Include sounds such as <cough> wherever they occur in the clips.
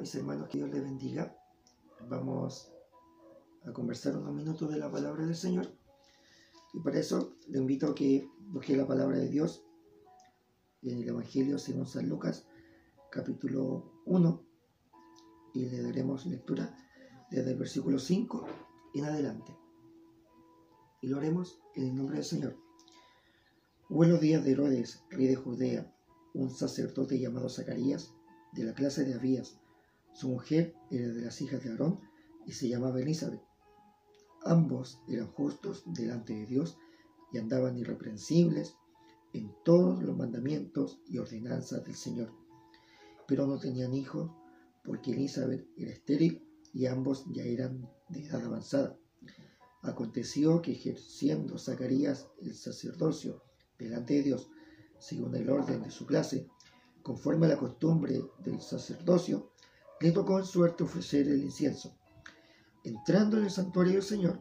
mis hermanos, que Dios les bendiga. Vamos a conversar unos minutos de la palabra del Señor. Y para eso le invito a que busque la palabra de Dios en el Evangelio según San Lucas, capítulo 1, y le daremos lectura desde el versículo 5 en adelante. Y lo haremos en el nombre del Señor. Los días de Herodes, rey de Judea, un sacerdote llamado Zacarías, de la clase de Abías. Su mujer era de las hijas de Aarón y se llamaba Elizabeth. Ambos eran justos delante de Dios y andaban irreprensibles en todos los mandamientos y ordenanzas del Señor. Pero no tenían hijos porque Elizabeth era estéril y ambos ya eran de edad avanzada. Aconteció que ejerciendo Zacarías el sacerdocio delante de Dios, según el orden de su clase, conforme a la costumbre del sacerdocio, le tocó en suerte ofrecer el incienso. Entrando en el santuario del Señor,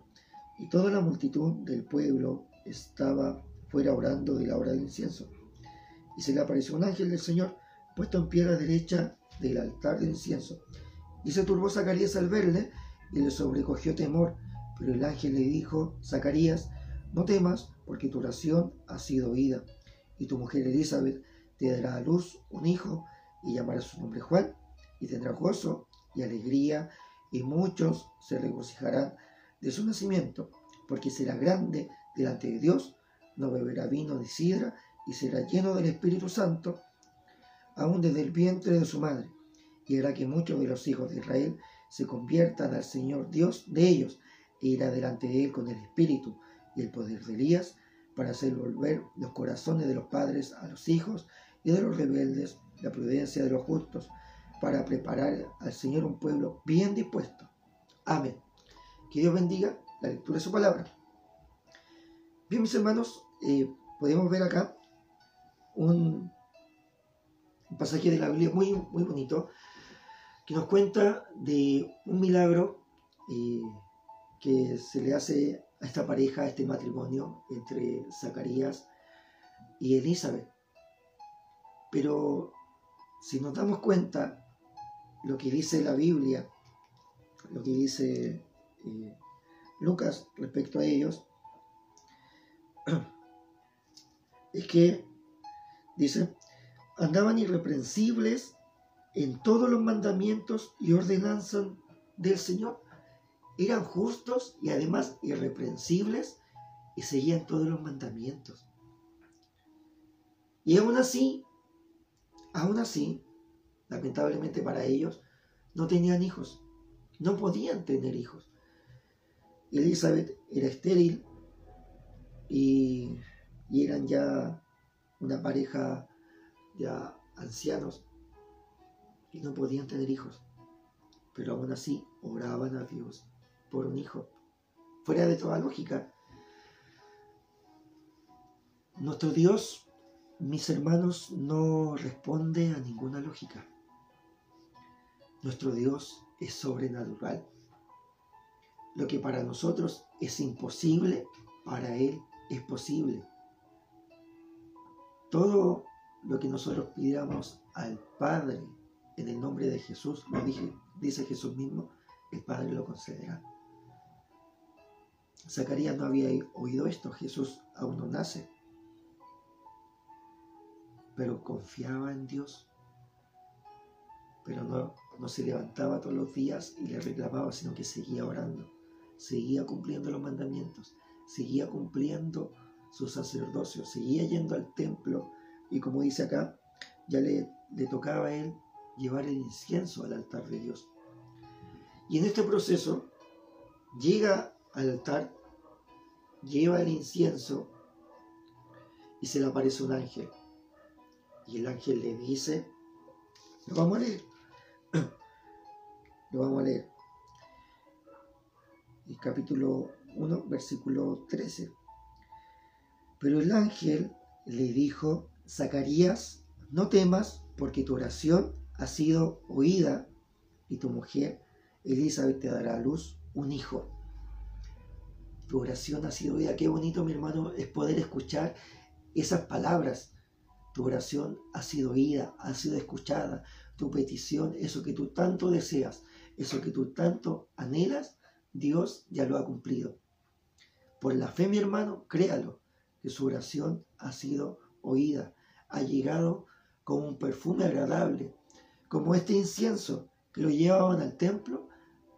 y toda la multitud del pueblo estaba fuera orando de la hora del incienso. Y se le apareció un ángel del Señor puesto en pie a la derecha del altar del incienso. Y se turbó Zacarías al verle y le sobrecogió temor. Pero el ángel le dijo, Zacarías, no temas, porque tu oración ha sido oída. Y tu mujer Elizabeth te dará a luz un hijo y llamará su nombre Juan. Y tendrá gozo y alegría y muchos se regocijarán de su nacimiento, porque será grande delante de Dios, no beberá vino ni sidra y será lleno del Espíritu Santo, aún desde el vientre de su madre y hará que muchos de los hijos de Israel se conviertan al Señor Dios de ellos, e irá delante de él con el espíritu y el poder de Elías, para hacer volver los corazones de los padres a los hijos y de los rebeldes la prudencia de los justos, para preparar al Señor un pueblo bien dispuesto. Amén. Que Dios bendiga la lectura de su palabra. Bien, mis hermanos, eh, podemos ver acá un, pasaje de la Biblia muy, muy bonito que nos cuenta de un milagro eh, que se le hace a esta pareja, a este matrimonio entre Zacarías y Elizabeth. Pero si nos damos cuenta, lo que dice la Biblia, lo que dice eh, Lucas respecto a ellos, <clears throat> es que, dice, andaban irreprensibles en todos los mandamientos y ordenanzas del Señor. Eran justos y además irreprensibles y seguían todos los mandamientos. Y aún así, aún así, lamentablemente para ellos, no tenían hijos, no podían tener hijos. Elizabeth era estéril y, eran ya una pareja ya ancianos y no podían tener hijos, pero aún así oraban a Dios por un hijo, fuera de toda lógica. Nuestro Dios, mis hermanos, no responde a ninguna lógica. Nuestro Dios es sobrenatural. Lo que para nosotros es imposible, para Él es posible. Todo lo que nosotros pidamos al Padre en el nombre de Jesús, lo dice Jesús mismo, el Padre lo concederá. Zacarías no había oído esto, Jesús aún no nace, pero confiaba en Dios, pero no, no se levantaba todos los días y le reclamaba, sino que seguía orando, seguía cumpliendo los mandamientos, seguía cumpliendo su sacerdocio, seguía yendo al templo y como dice acá, ya le, tocaba a él llevar el incienso al altar de Dios. Y en este proceso llega al altar, lleva el incienso y se le aparece un ángel. Y el ángel le dice, lo vamos a leer, lo vamos a leer. El capítulo 1, versículo 13. Pero el ángel le dijo, Zacarías, no temas, porque tu oración ha sido oída y tu mujer Elizabeth te dará a luz un hijo. Tu oración ha sido oída. Qué bonito, mi hermano, es poder escuchar esas palabras. Tu oración ha sido oída, ha sido escuchada. tu petición, eso que tú tanto deseas, eso que tú tanto anhelas, Dios ya lo ha cumplido. Por la fe, mi hermano, créalo, que su oración ha sido oída, ha llegado como un perfume agradable, como este incienso que lo llevaban al templo,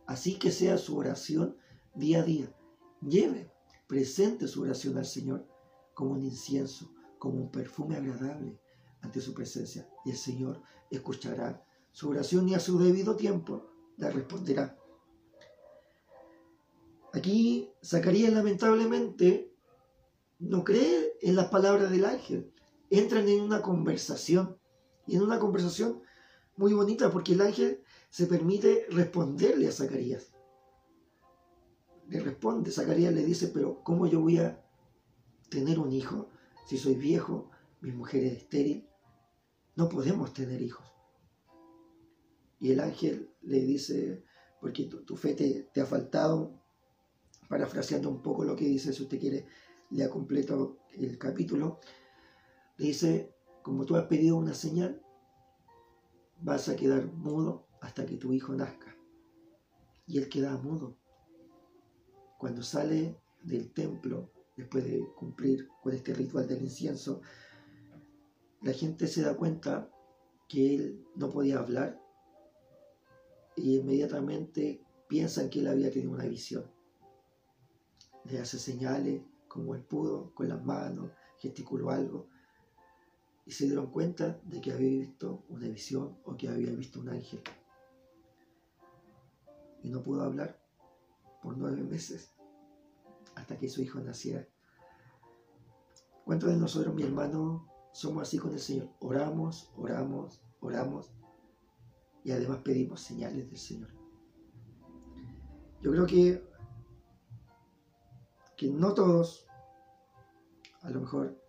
así que sea su oración día a día. Lleve, presente su oración al Señor como un incienso, como un perfume agradable ante su presencia. Y el Señor escuchará su oración y a su debido tiempo la responderá. Aquí Zacarías lamentablemente no cree en las palabras del ángel. Entran en una conversación y en una conversación muy bonita porque el ángel se permite responderle a Zacarías. Le responde, Zacarías le dice, pero ¿cómo yo voy a tener un hijo si soy viejo, mi mujer es estéril? No podemos tener hijos. Y el ángel le dice, porque tu, fe te, ha faltado, parafraseando un poco lo que dice, si usted quiere, le ha completo el capítulo, le dice, como tú has pedido una señal, vas a quedar mudo hasta que tu hijo nazca. Y él queda mudo. Cuando sale del templo, después de cumplir con este ritual del incienso, la gente se da cuenta que él no podía hablar y inmediatamente piensan que él había tenido una visión. Le hace señales como él pudo, con las manos, gesticuló algo y se dieron cuenta de que había visto una visión o que había visto un ángel. Y no pudo hablar por nueve meses hasta que su hijo naciera. ¿Cuántos de nosotros, mi hermano, somos así con el Señor? Oramos, oramos, oramos y además pedimos señales del Señor. Yo creo que, que no todos, a lo mejor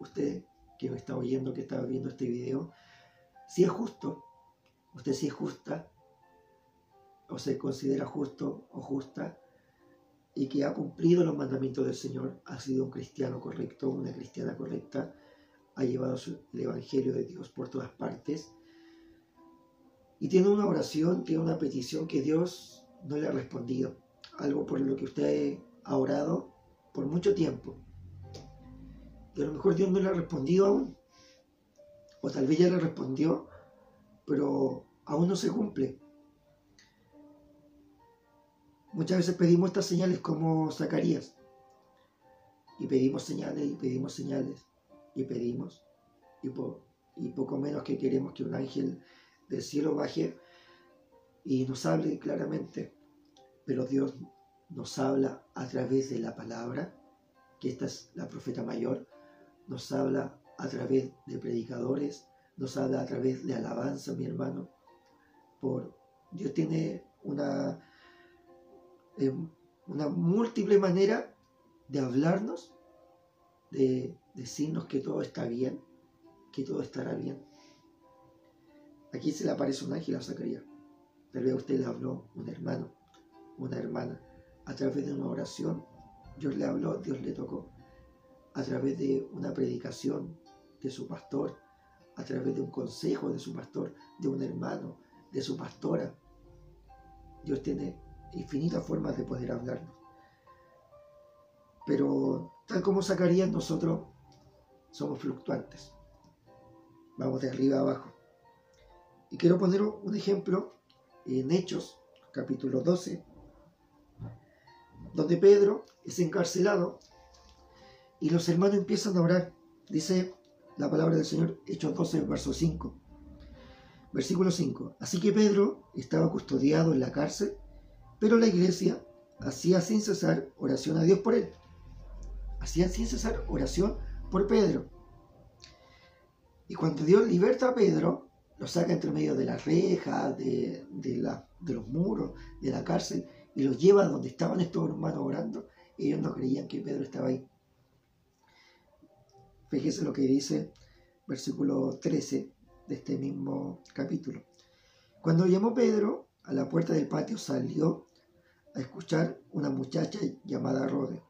usted que me está oyendo, que está viendo este video, si es justo, usted si es justa, o se considera justo o justa, y que ha cumplido los mandamientos del Señor, ha sido un cristiano correcto, una cristiana correcta, ha llevado el Evangelio de Dios por todas partes, y tiene una oración, tiene una petición que Dios no le ha respondido, algo por lo que usted ha orado por mucho tiempo y a lo mejor Dios no le ha respondido aún. O tal vez ya le respondió, pero aún no se cumple. Muchas veces pedimos estas señales como Zacarías. Y pedimos señales y pedimos señales. Y pedimos. Y, y poco menos que queremos que un ángel del cielo baje y nos hable claramente. Pero Dios nos habla a través de la palabra, que esta es la profeta mayor, nos habla a través de predicadores, nos habla a través de alabanza, mi hermano. Por Dios tiene una, eh, una múltiple manera de hablarnos, de decirnos que todo está bien, que todo estará bien. Aquí se le aparece un ángel a Zacarías. Tal vez usted le habló un hermano, una hermana. A través de una oración, Dios le habló, Dios le tocó a través de una predicación de su pastor, a través de un consejo de su pastor, de un hermano, de su pastora. Dios tiene infinitas formas de poder hablarnos. Pero tal como Zacarías, nosotros somos fluctuantes. Vamos de arriba a abajo. Y quiero poner un ejemplo en Hechos, capítulo 12, donde Pedro es encarcelado y los hermanos empiezan a orar. Dice la palabra del Señor, Hechos 12, verso 5. Versículo 5. Así que Pedro estaba custodiado en la cárcel, pero la iglesia hacía sin cesar oración a Dios por él. Hacía sin cesar oración por Pedro. Y cuando Dios liberta a Pedro, lo saca entre medio de la reja, de, la, de los muros, de la cárcel, y los lleva donde estaban estos hermanos orando. Ellos no creían que Pedro estaba ahí. Fíjese lo que dice versículo 13 de este mismo capítulo. Cuando llamó Pedro, a la puerta del patio salió a escuchar una muchacha llamada Rode,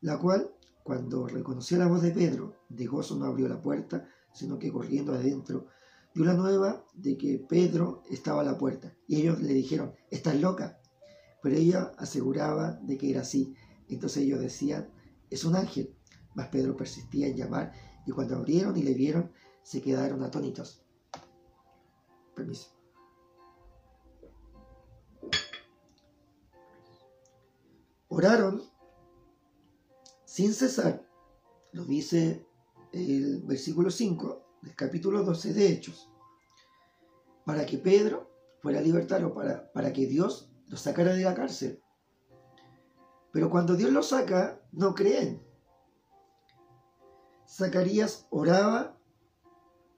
la cual, cuando reconoció la voz de Pedro, de gozo no abrió la puerta, sino que corriendo adentro, dio la nueva de que Pedro estaba a la puerta y ellos le dijeron, estás loca. Pero ella aseguraba de que era así. Entonces ellos decían, es un ángel. Mas Pedro persistía en llamar y cuando abrieron y le vieron, se quedaron atónitos. Permiso. Oraron sin cesar, lo dice el versículo 5 del capítulo 12 de Hechos, para que Pedro fuera libertado, para, para que Dios lo sacara de la cárcel. Pero cuando Dios lo saca, no creen. Zacarías oraba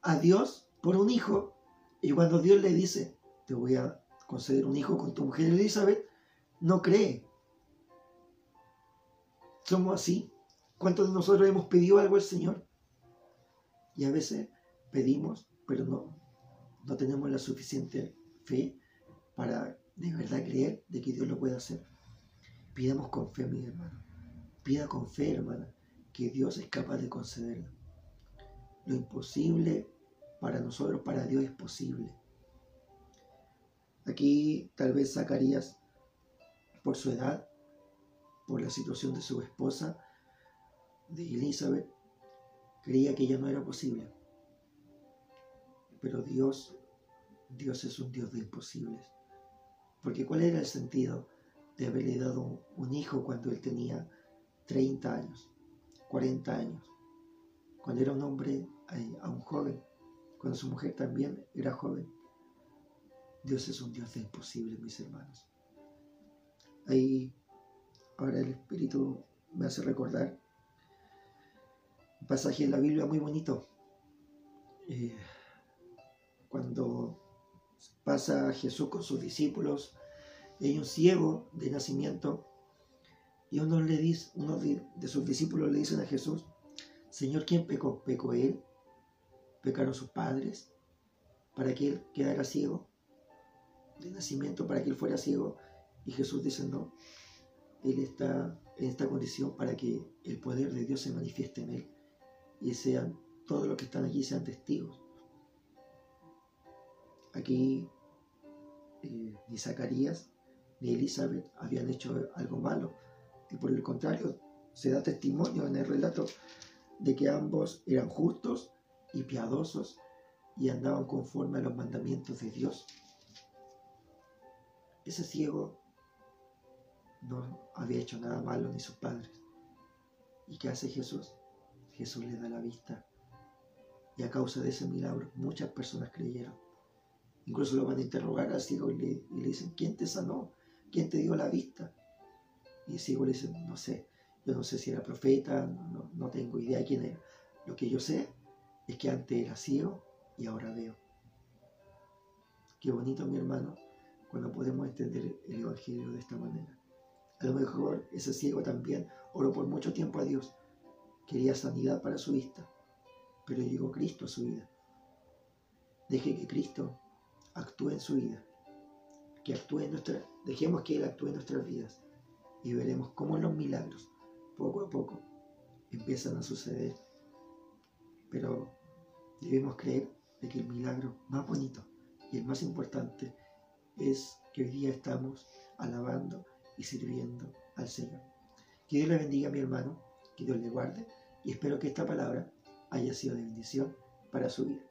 a Dios por un hijo y cuando Dios le dice, te voy a conceder un hijo con tu mujer Elizabeth, no cree. Somos así. ¿Cuántos de nosotros hemos pedido algo al Señor? Y a veces pedimos, pero no, no tenemos la suficiente fe para de verdad creer de que Dios lo puede hacer. Pidamos con fe, mi hermano. Pida con fe, hermana, que Dios es capaz de concederlo. Lo imposible para nosotros, para Dios es posible. Aquí tal vez Zacarías, por su edad, por la situación de su esposa, de Elizabeth, creía que ya no era posible. Pero Dios, Dios es un Dios de imposibles. Porque ¿cuál era el sentido de haberle dado un hijo cuando él tenía 30 años, 40 años? Cuando era un hombre, a un joven, cuando su mujer también era joven. Dios es un Dios de imposibles, mis hermanos. Ahí, ahora el Espíritu me hace recordar un pasaje en la Biblia muy bonito. Eh, cuando pasa Jesús con sus discípulos y hay un ciego de nacimiento y uno le dice, uno de, sus discípulos le dicen a Jesús, Señor, ¿quién pecó? ¿Pecó él? ¿Pecaron sus padres para que él quedara ciego de nacimiento, para que él fuera ciego? Y Jesús dice, no, él está en esta condición para que el poder de Dios se manifieste en él y sean todos los que están aquí sean testigos. Aquí eh, ni Zacarías ni Elizabeth habían hecho algo malo, y por el contrario, se da testimonio en el relato de que ambos eran justos y piadosos y andaban conforme a los mandamientos de Dios. Ese ciego no había hecho nada malo ni sus padres. ¿Y qué hace Jesús? Jesús le da la vista. Y a causa de ese milagro muchas personas creyeron. Incluso lo van a interrogar al ciego y le, dicen, ¿quién te sanó? ¿Quién te dio la vista? Y el ciego le dice, no sé, yo no sé si era profeta, no, no tengo idea de quién era. Lo que yo sé es que antes era ciego y ahora veo. Qué bonito, mi hermano, cuando podemos entender el Evangelio de esta manera. A lo mejor ese ciego también oró por mucho tiempo a Dios Quería sanidad para su vista, pero llegó Cristo a su vida. Deje que Cristo actúe en su vida, que actúe en nuestra, dejemos que Él actúe en nuestras vidas y veremos cómo los milagros, poco a poco, empiezan a suceder. Pero debemos creer de que el milagro más bonito y el más importante es que hoy día estamos alabando y sirviendo al Señor. Que Dios le bendiga, mi hermano, que Dios le guarde y espero que esta palabra haya sido de bendición para su vida.